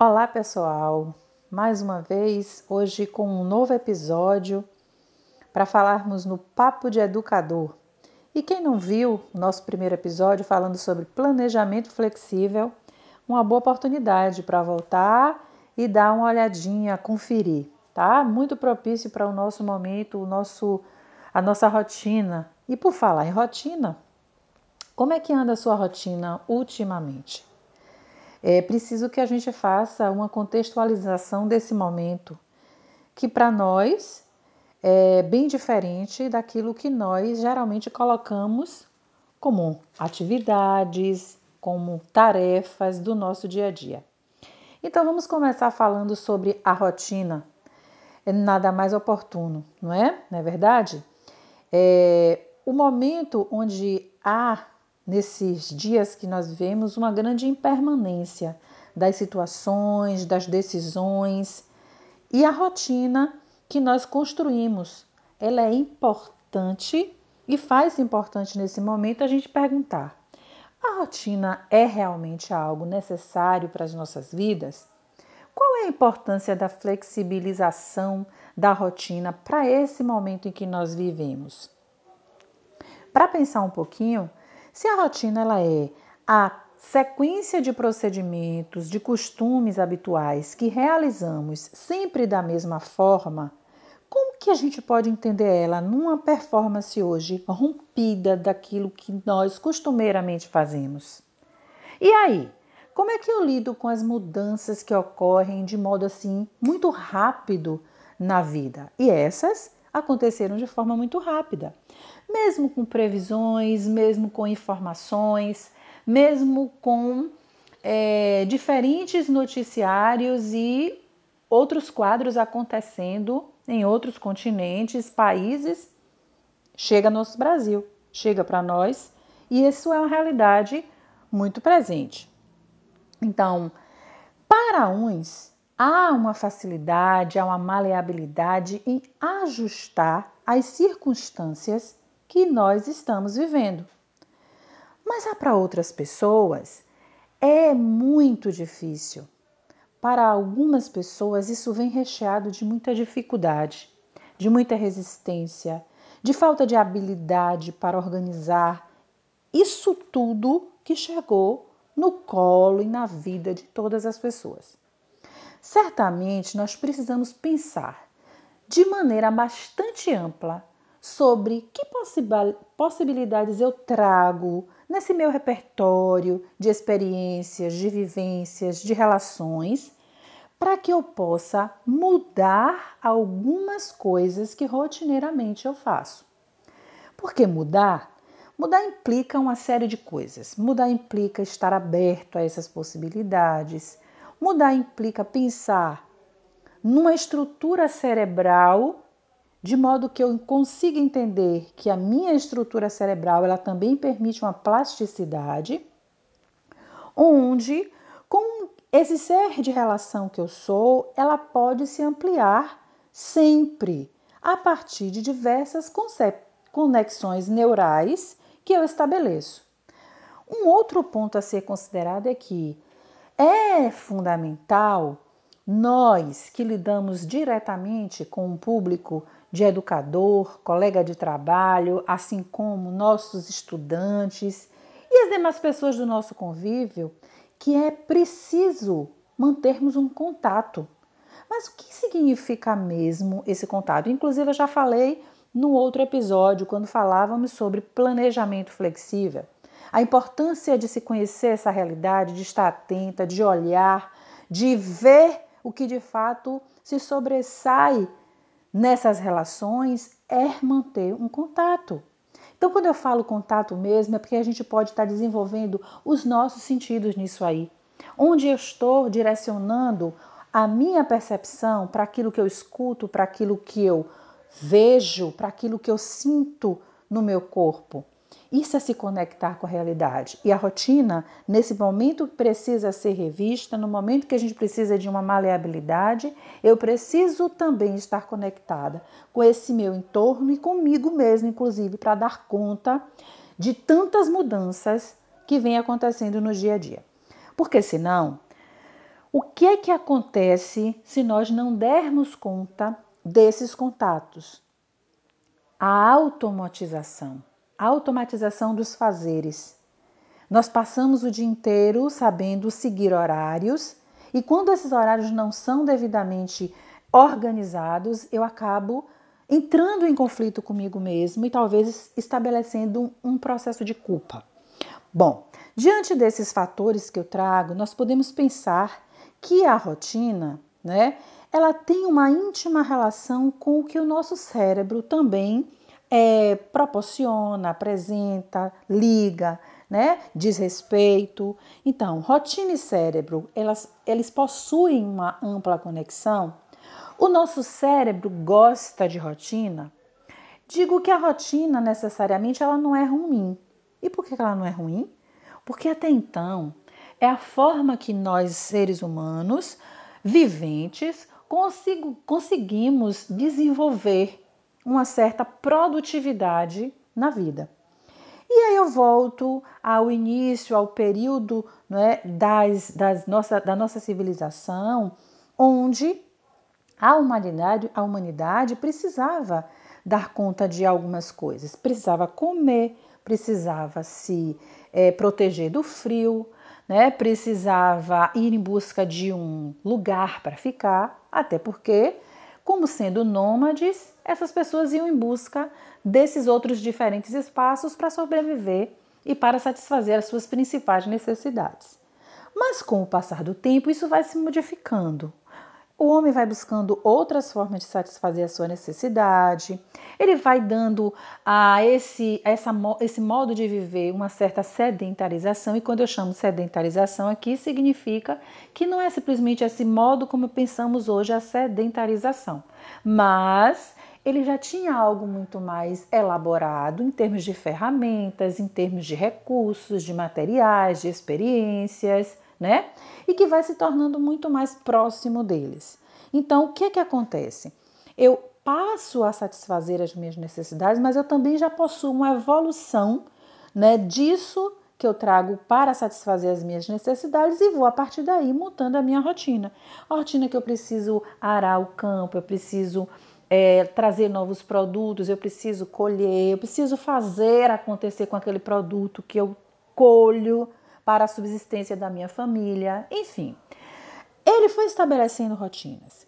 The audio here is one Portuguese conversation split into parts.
Olá, pessoal! Mais uma vez, hoje com um novo episódio para falarmos no Papo de Educador. E quem não viu o nosso primeiro episódio falando sobre planejamento flexível, uma boa oportunidade para voltar e dar uma olhadinha, conferir, tá? Muito propício para o nosso momento, o nosso, a nossa rotina. E por falar em rotina, como é que anda a sua rotina ultimamente? É preciso que a gente faça uma contextualização desse momento, que para nós é bem diferente daquilo que nós geralmente colocamos como atividades, como tarefas do nosso dia a dia. Então vamos começar falando sobre a rotina. É nada mais oportuno, não é? Não é verdade? É o momento onde há nesses dias que nós vivemos uma grande impermanência das situações, das decisões e a rotina que nós construímos. Ela é importante e faz importante nesse momento a gente perguntar: a rotina é realmente algo necessário para as nossas vidas? Qual é a importância da flexibilização da rotina para esse momento em que nós vivemos? Para pensar um pouquinho, se a rotina ela é a sequência de procedimentos, de costumes habituais que realizamos sempre da mesma forma, como que a gente pode entender ela numa performance hoje rompida daquilo que nós costumeiramente fazemos? E aí, como é que eu lido com as mudanças que ocorrem de modo assim muito rápido na vida? E essas aconteceram de forma muito rápida mesmo com previsões, mesmo com informações, mesmo com é, diferentes noticiários e outros quadros acontecendo em outros continentes, países, chega no nosso Brasil, chega para nós e isso é uma realidade muito presente. Então, para uns, há uma facilidade, há uma maleabilidade em ajustar as circunstâncias que nós estamos vivendo. Mas há para outras pessoas é muito difícil. Para algumas pessoas, isso vem recheado de muita dificuldade, de muita resistência, de falta de habilidade para organizar isso tudo que chegou no colo e na vida de todas as pessoas. Certamente nós precisamos pensar de maneira bastante ampla sobre que possibilidades eu trago nesse meu repertório de experiências, de vivências, de relações, para que eu possa mudar algumas coisas que rotineiramente eu faço. Porque mudar? Mudar implica uma série de coisas. Mudar implica estar aberto a essas possibilidades. Mudar implica pensar numa estrutura cerebral de modo que eu consiga entender que a minha estrutura cerebral ela também permite uma plasticidade, onde com esse ser de relação que eu sou, ela pode se ampliar sempre a partir de diversas conexões neurais que eu estabeleço. Um outro ponto a ser considerado é que é fundamental nós que lidamos diretamente com o público de educador, colega de trabalho, assim como nossos estudantes e as demais pessoas do nosso convívio, que é preciso mantermos um contato. Mas o que significa mesmo esse contato? Inclusive, eu já falei no outro episódio, quando falávamos sobre planejamento flexível. A importância de se conhecer essa realidade, de estar atenta, de olhar, de ver o que de fato se sobressai nessas relações é manter um contato. Então, quando eu falo contato mesmo, é porque a gente pode estar desenvolvendo os nossos sentidos nisso aí. Onde eu estou direcionando a minha percepção para aquilo que eu escuto, para aquilo que eu vejo, para aquilo que eu sinto no meu corpo. Isso é se conectar com a realidade. E a rotina, nesse momento precisa ser revista, no momento que a gente precisa de uma maleabilidade, eu preciso também estar conectada com esse meu entorno e comigo mesmo, inclusive, para dar conta de tantas mudanças que vêm acontecendo no dia a dia. Porque senão, O que é que acontece se nós não dermos conta desses contatos? A automatização, automatização dos fazeres. Nós passamos o dia inteiro sabendo seguir horários e quando esses horários não são devidamente organizados, eu acabo entrando em conflito comigo mesmo e talvez estabelecendo um processo de culpa. Bom, diante desses fatores que eu trago, nós podemos pensar que a rotina, né, ela tem uma íntima relação com o que o nosso cérebro também é, proporciona, apresenta, liga, né? Diz respeito. Então, rotina e cérebro, elas, eles possuem uma ampla conexão o nosso cérebro gosta de rotina? Digo que a rotina necessariamente ela não é ruim. E por que ela não é ruim? Porque até então é a forma que nós, seres humanos, viventes, consigo, conseguimos desenvolver uma certa produtividade na vida. E aí eu volto ao início, ao período né, das, das nossa, da nossa civilização, onde a humanidade, a humanidade precisava dar conta de algumas coisas, precisava comer, precisava se é, proteger do frio, né? precisava ir em busca de um lugar para ficar, até porque, como sendo nômades, essas pessoas iam em busca desses outros diferentes espaços para sobreviver e para satisfazer as suas principais necessidades. Mas com o passar do tempo, isso vai se modificando. O homem vai buscando outras formas de satisfazer a sua necessidade, ele vai dando a esse, essa, esse modo de viver uma certa sedentarização, e quando eu chamo sedentarização aqui, significa que não é simplesmente esse modo como pensamos hoje a sedentarização, mas ele já tinha algo muito mais elaborado em termos de ferramentas, em termos de recursos, de materiais, de experiências né? E que vai se tornando muito mais próximo deles. Então, o que é que acontece? Eu passo a satisfazer as minhas necessidades, mas eu também já possuo uma evolução, né, disso que eu trago para satisfazer as minhas necessidades e vou a partir daí mudando a minha rotina. A rotina que eu preciso arar o campo, eu preciso é, trazer novos produtos, eu preciso colher, eu preciso fazer acontecer com aquele produto que eu colho, para a subsistência da minha família, enfim. Ele foi estabelecendo rotinas.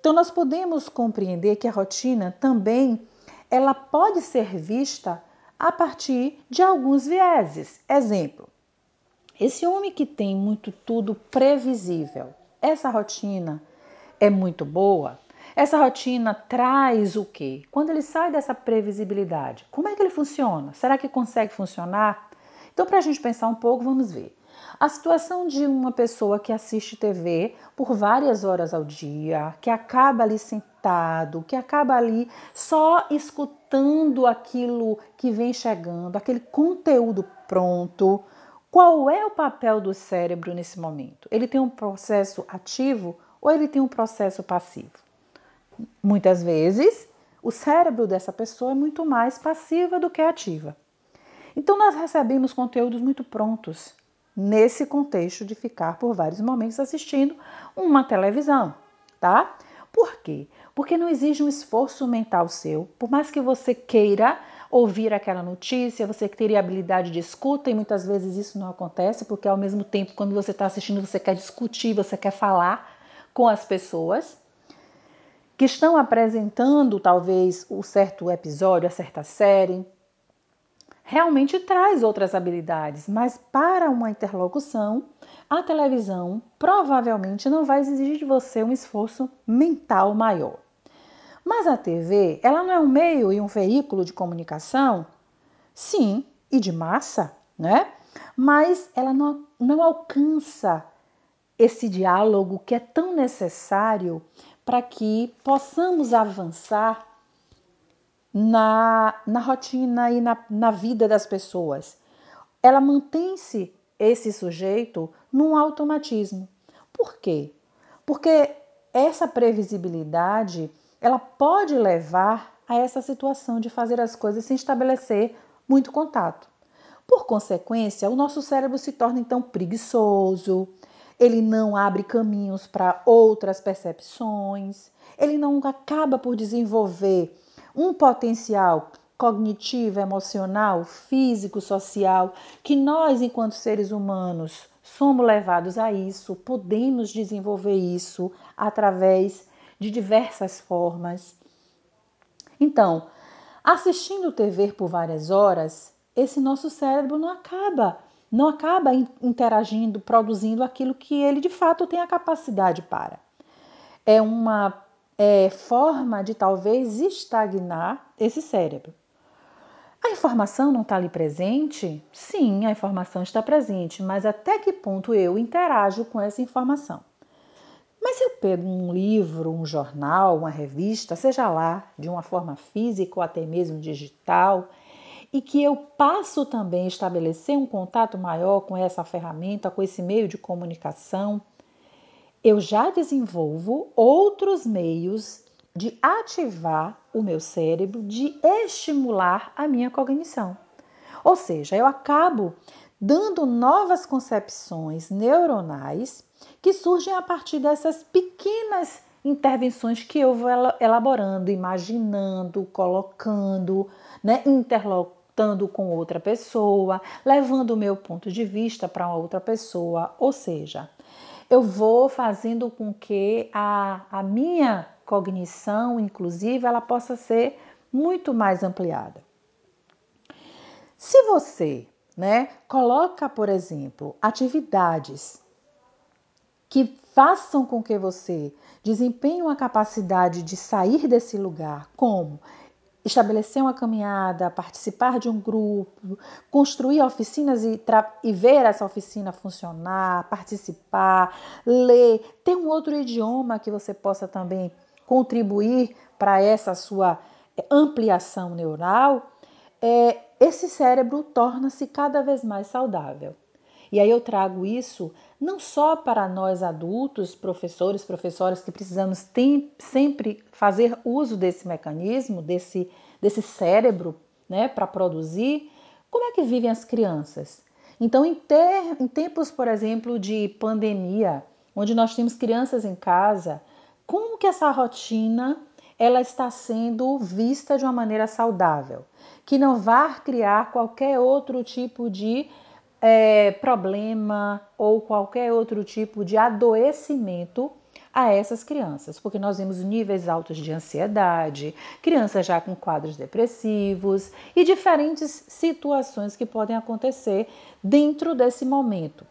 Então nós podemos compreender que a rotina também ela pode ser vista a partir de alguns vieses. Exemplo: esse homem que tem muito tudo previsível, essa rotina é muito boa. Essa rotina traz o quê? Quando ele sai dessa previsibilidade, como é que ele funciona? Será que consegue funcionar? Então, para a gente pensar um pouco, vamos ver. A situação de uma pessoa que assiste TV por várias horas ao dia, que acaba ali sentado, que acaba ali só escutando aquilo que vem chegando, aquele conteúdo pronto. Qual é o papel do cérebro nesse momento? Ele tem um processo ativo ou ele tem um processo passivo? Muitas vezes, o cérebro dessa pessoa é muito mais passiva do que ativa. Então, nós recebemos conteúdos muito prontos nesse contexto de ficar por vários momentos assistindo uma televisão, tá? Por quê? Porque não exige um esforço mental seu, por mais que você queira ouvir aquela notícia, você teria habilidade de escuta e muitas vezes isso não acontece, porque ao mesmo tempo, quando você está assistindo, você quer discutir, você quer falar com as pessoas que estão apresentando talvez o certo episódio, a certa série, realmente traz outras habilidades, mas para uma interlocução, a televisão provavelmente não vai exigir de você um esforço mental maior. Mas a TV, ela não é um meio e um veículo de comunicação? Sim, e de massa, né? Mas ela não, não alcança esse diálogo que é tão necessário para que possamos avançar na, na rotina e na, na vida das pessoas. Ela mantém-se esse sujeito num automatismo. Por quê? Porque essa previsibilidade ela pode levar a essa situação de fazer as coisas sem estabelecer muito contato. Por consequência, o nosso cérebro se torna então preguiçoso, ele não abre caminhos para outras percepções, ele não acaba por desenvolver um potencial cognitivo, emocional, físico, social, que nós, enquanto seres humanos, somos levados a isso, podemos desenvolver isso através de diversas formas. Então, assistindo TV por várias horas, esse nosso cérebro não acaba, não acaba interagindo, produzindo aquilo que ele de fato tem a capacidade para. É uma é, forma de talvez estagnar esse cérebro. A informação não está ali presente? Sim, a informação está presente, mas até que ponto eu interajo com essa informação? Mas se eu pego um livro, um jornal, uma revista, seja lá de uma forma física ou até mesmo digital, e que eu passo também a estabelecer um contato maior com essa ferramenta, com esse meio de comunicação, eu já desenvolvo outros meios de ativar o meu cérebro, de estimular a minha cognição. Ou seja, eu acabo dando novas concepções neuronais que surgem a partir dessas pequenas intervenções que eu vou elaborando, imaginando, colocando, né, interlocutando com outra pessoa, levando o meu ponto de vista para outra pessoa. Ou seja, eu vou fazendo com que a, a minha cognição, inclusive, ela possa ser muito mais ampliada. Se você, né, coloca, por exemplo, atividades que façam com que você desempenhe uma capacidade de sair desse lugar, como estabelecer uma caminhada, participar de um grupo, construir oficinas e, e, ver essa oficina funcionar, participar, ler, ter um outro idioma que você possa também contribuir para essa sua ampliação neural, é, esse cérebro torna-se cada vez mais saudável. E aí eu trago isso não só para nós adultos, professores, professoras que precisamos tem, sempre fazer uso desse mecanismo, desse, desse cérebro, né, para produzir, como é que vivem as crianças? Então, em, ter, em tempos, por exemplo, de pandemia, onde nós temos crianças em casa, como que essa rotina ela está sendo vista de uma maneira saudável, que não vá criar qualquer outro tipo de é, problema ou qualquer outro tipo de adoecimento a essas crianças, porque nós vemos níveis altos de ansiedade, crianças já com quadros depressivos e diferentes situações que podem acontecer dentro desse momento.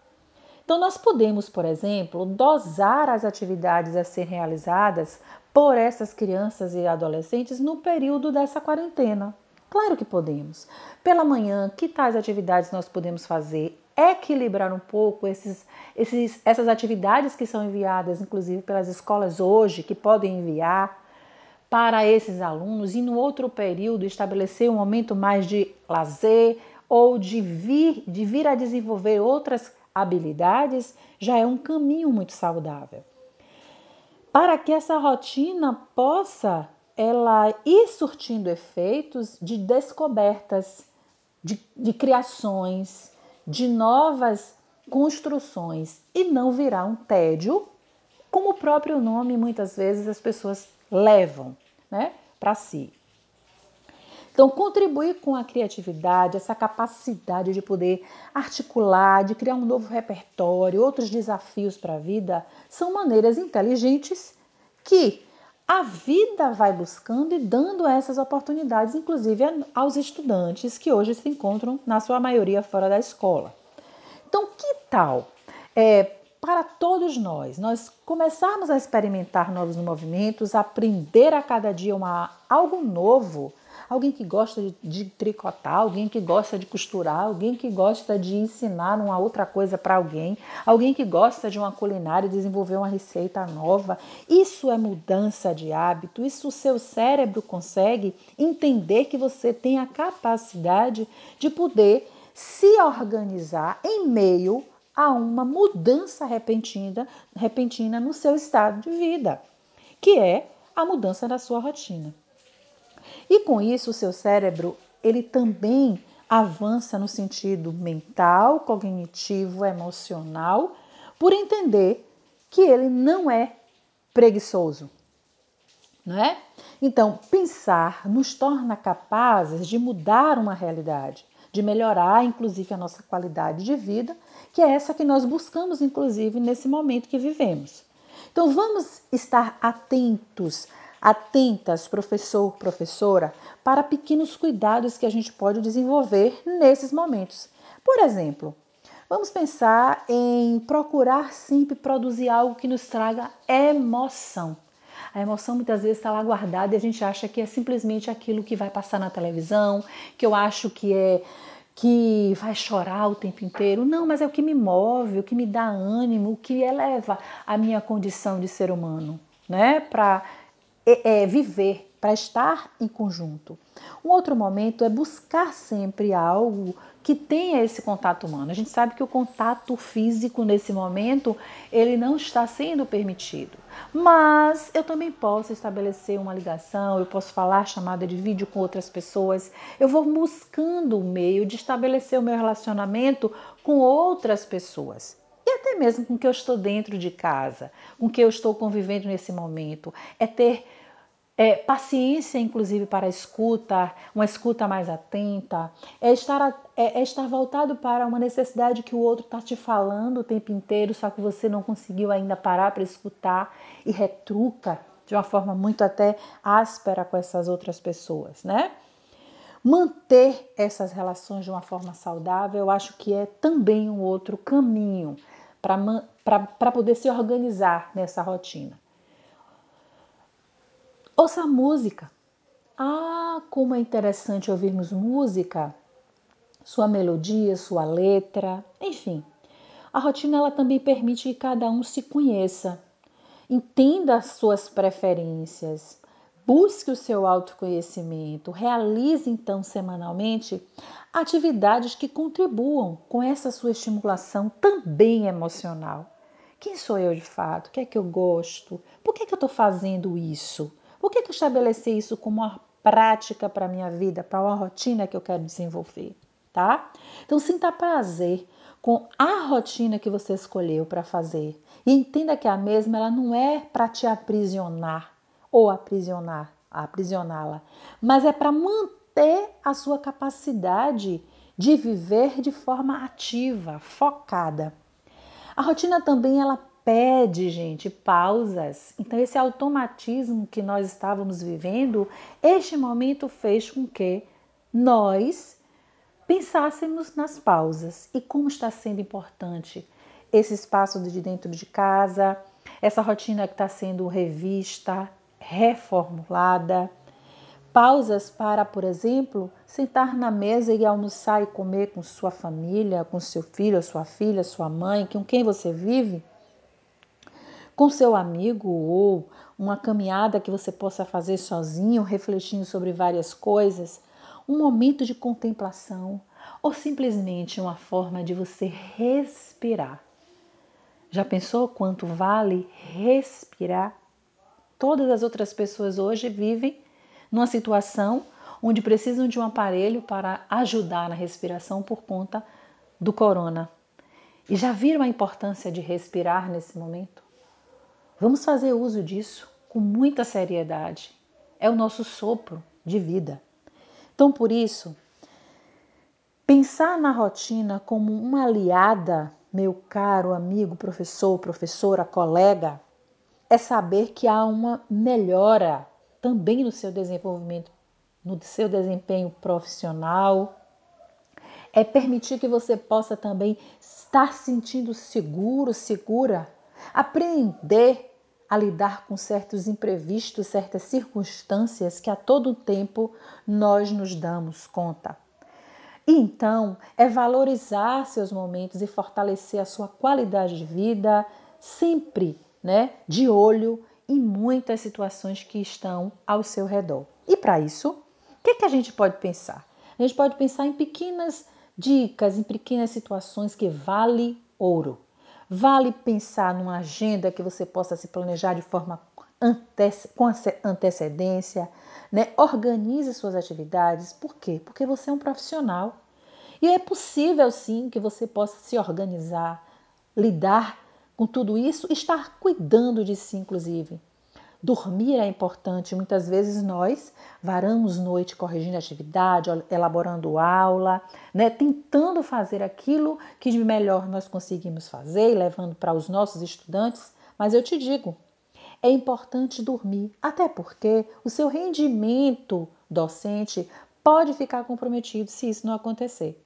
Então, nós podemos, por exemplo, dosar as atividades a serem realizadas por essas crianças e adolescentes no período dessa quarentena. Claro que podemos. Pela manhã, que tais atividades nós podemos fazer? Equilibrar um pouco esses, esses, essas atividades que são enviadas, inclusive pelas escolas hoje, que podem enviar para esses alunos, e no outro período estabelecer um momento mais de lazer ou de vir, de vir a desenvolver outras habilidades, já é um caminho muito saudável. Para que essa rotina possa ela ir surtindo efeitos de descobertas, de, de criações, de novas construções e não virar um tédio, como o próprio nome muitas vezes as pessoas levam né, para si. Então, contribuir com a criatividade, essa capacidade de poder articular, de criar um novo repertório, outros desafios para a vida, são maneiras inteligentes que a vida vai buscando e dando essas oportunidades, inclusive aos estudantes que hoje se encontram, na sua maioria, fora da escola. Então, que tal é, para todos nós, nós começarmos a experimentar novos movimentos, aprender a cada dia uma, algo novo alguém que gosta de, tricotar, alguém que gosta de costurar, alguém que gosta de ensinar uma outra coisa para alguém, alguém que gosta de uma culinária e desenvolver uma receita nova. Isso é mudança de hábito, isso o seu cérebro consegue entender que você tem a capacidade de poder se organizar em meio a uma mudança repentina, repentina no seu estado de vida, que é a mudança da sua rotina. E com isso, o seu cérebro, ele também avança no sentido mental, cognitivo, emocional, por entender que ele não é preguiçoso, não é? Então, pensar nos torna capazes de mudar uma realidade, de melhorar, inclusive, a nossa qualidade de vida, que é essa que nós buscamos, inclusive, nesse momento que vivemos. Então, vamos estar atentos, atentas, professor, professora, para pequenos cuidados que a gente pode desenvolver nesses momentos. Por exemplo, vamos pensar em procurar sempre produzir algo que nos traga emoção. A emoção muitas vezes está lá guardada e a gente acha que é simplesmente aquilo que vai passar na televisão, que eu acho que é que vai chorar o tempo inteiro. Não, mas é o que me move, o que me dá ânimo, o que eleva a minha condição de ser humano, né? Para é, é, viver, para estar em conjunto. Um outro momento é buscar sempre algo que tenha esse contato humano. A gente sabe que o contato físico nesse momento ele não está sendo permitido, mas eu também posso estabelecer uma ligação, eu posso falar chamada de vídeo com outras pessoas. Eu vou buscando o meio de estabelecer o meu relacionamento com outras pessoas. Até mesmo com que eu estou dentro de casa, com que eu estou convivendo nesse momento. É ter é, paciência, inclusive, para a escuta, uma escuta mais atenta, é estar, é, é estar voltado para uma necessidade que o outro está te falando o tempo inteiro, só que você não conseguiu ainda parar para escutar e retruca de uma forma muito até áspera com essas outras pessoas, né? Manter essas relações de uma forma saudável, eu acho que é também um outro caminho para poder se organizar nessa rotina. Ouça música. Ah, como é interessante ouvirmos música, sua melodia, sua letra, enfim. A rotina ela também permite que cada um se conheça, entenda as suas preferências, busque o seu autoconhecimento, realize então semanalmente atividades que contribuam com essa sua estimulação também emocional. Quem sou eu de fato? O que é que eu gosto? Por que, é que eu estou fazendo isso? Por que, que eu estabeleci isso como uma prática para a minha vida, para uma rotina que eu quero desenvolver, tá? Então sinta prazer com a rotina que você escolheu para fazer e entenda que a mesma ela não é para te aprisionar ou aprisionar, aprisioná-la, mas é para manter a sua capacidade de viver de forma ativa, focada. A rotina também ela pede, gente, pausas. Então, esse automatismo que nós estávamos vivendo, este momento fez com que nós pensássemos nas pausas e como está sendo importante esse espaço de dentro de casa, essa rotina que está sendo revista, reformulada. Pausas para, por exemplo, sentar na mesa e almoçar e comer com sua família, com seu filho, sua filha, sua mãe, com quem você vive com seu amigo ou uma caminhada que você possa fazer sozinho, refletindo sobre várias coisas, um momento de contemplação ou simplesmente uma forma de você respirar. Já pensou quanto vale respirar? Todas as outras pessoas hoje vivem numa situação onde precisam de um aparelho para ajudar na respiração por conta do corona. E já viram a importância de respirar nesse momento? Vamos fazer uso disso com muita seriedade. É o nosso sopro de vida. Então, por isso, pensar na rotina como uma aliada, meu caro amigo, professor, professora, colega, é saber que há uma melhora também no seu desenvolvimento, no seu desempenho profissional. É permitir que você possa também estar sentindo seguro, segura, aprender a lidar com certos imprevistos, certas circunstâncias que a todo tempo nós nos damos conta. Então é valorizar seus momentos e fortalecer a sua qualidade de vida, sempre, né, de olho em muitas situações que estão ao seu redor. E para isso, o que, que a gente pode pensar? A gente pode pensar em pequenas dicas, em pequenas situações que vale ouro. Vale pensar numa agenda que você possa se planejar de forma com antecedência, né? Organize suas atividades. Por quê? Porque você é um profissional. E é possível sim que você possa se organizar, lidar com tudo isso, estar cuidando de si, inclusive. Dormir é importante. Muitas vezes nós varamos noite corrigindo atividade, elaborando aula, né? tentando fazer aquilo que de melhor nós conseguimos fazer e levando para os nossos estudantes. Mas eu te digo, é importante dormir, até porque o seu rendimento docente pode ficar comprometido se isso não acontecer.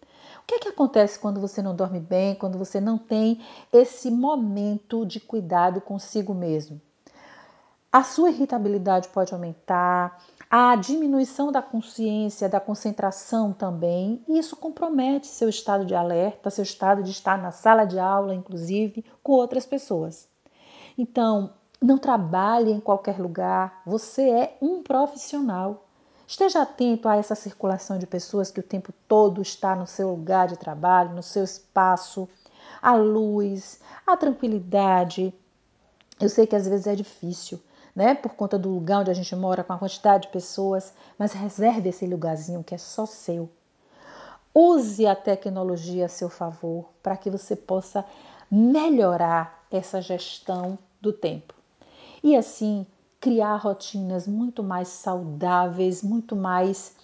O que é que acontece quando você não dorme bem, quando você não tem esse momento de cuidado consigo mesmo? a sua irritabilidade pode aumentar, a diminuição da consciência, da concentração também, e isso compromete seu estado de alerta, seu estado de estar na sala de aula, inclusive, com outras pessoas. Então, não trabalhe em qualquer lugar, você é um profissional. Esteja atento a essa circulação de pessoas que o tempo todo está no seu lugar de trabalho, no seu espaço, a luz, a tranquilidade. Eu sei que às vezes é difícil, né? Por conta do lugar onde a gente mora, com a quantidade de pessoas, mas reserve esse lugarzinho que é só seu. Use a tecnologia a seu favor para que você possa melhorar essa gestão do tempo. E assim, criar rotinas muito mais saudáveis, muito mais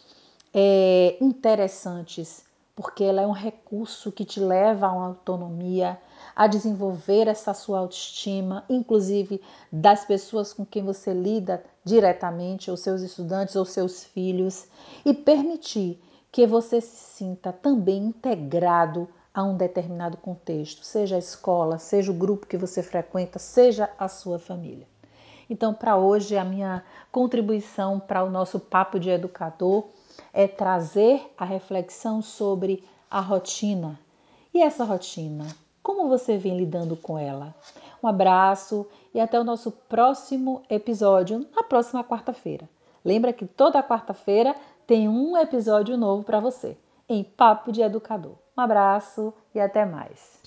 é, interessantes, porque ela é um recurso que te leva a uma autonomia, a desenvolver essa sua autoestima, inclusive das pessoas com quem você lida diretamente, os seus estudantes ou seus filhos, e permitir que você se sinta também integrado a um determinado contexto, seja a escola, seja o grupo que você frequenta, seja a sua família. Então, para hoje, a minha contribuição para o nosso papo de educador é trazer a reflexão sobre a rotina. E essa rotina, como você vem lidando com ela? Um abraço e até o nosso próximo episódio na próxima quarta-feira. Lembra que toda quarta-feira tem um episódio novo para você em Papo de Educador. Um abraço e até mais.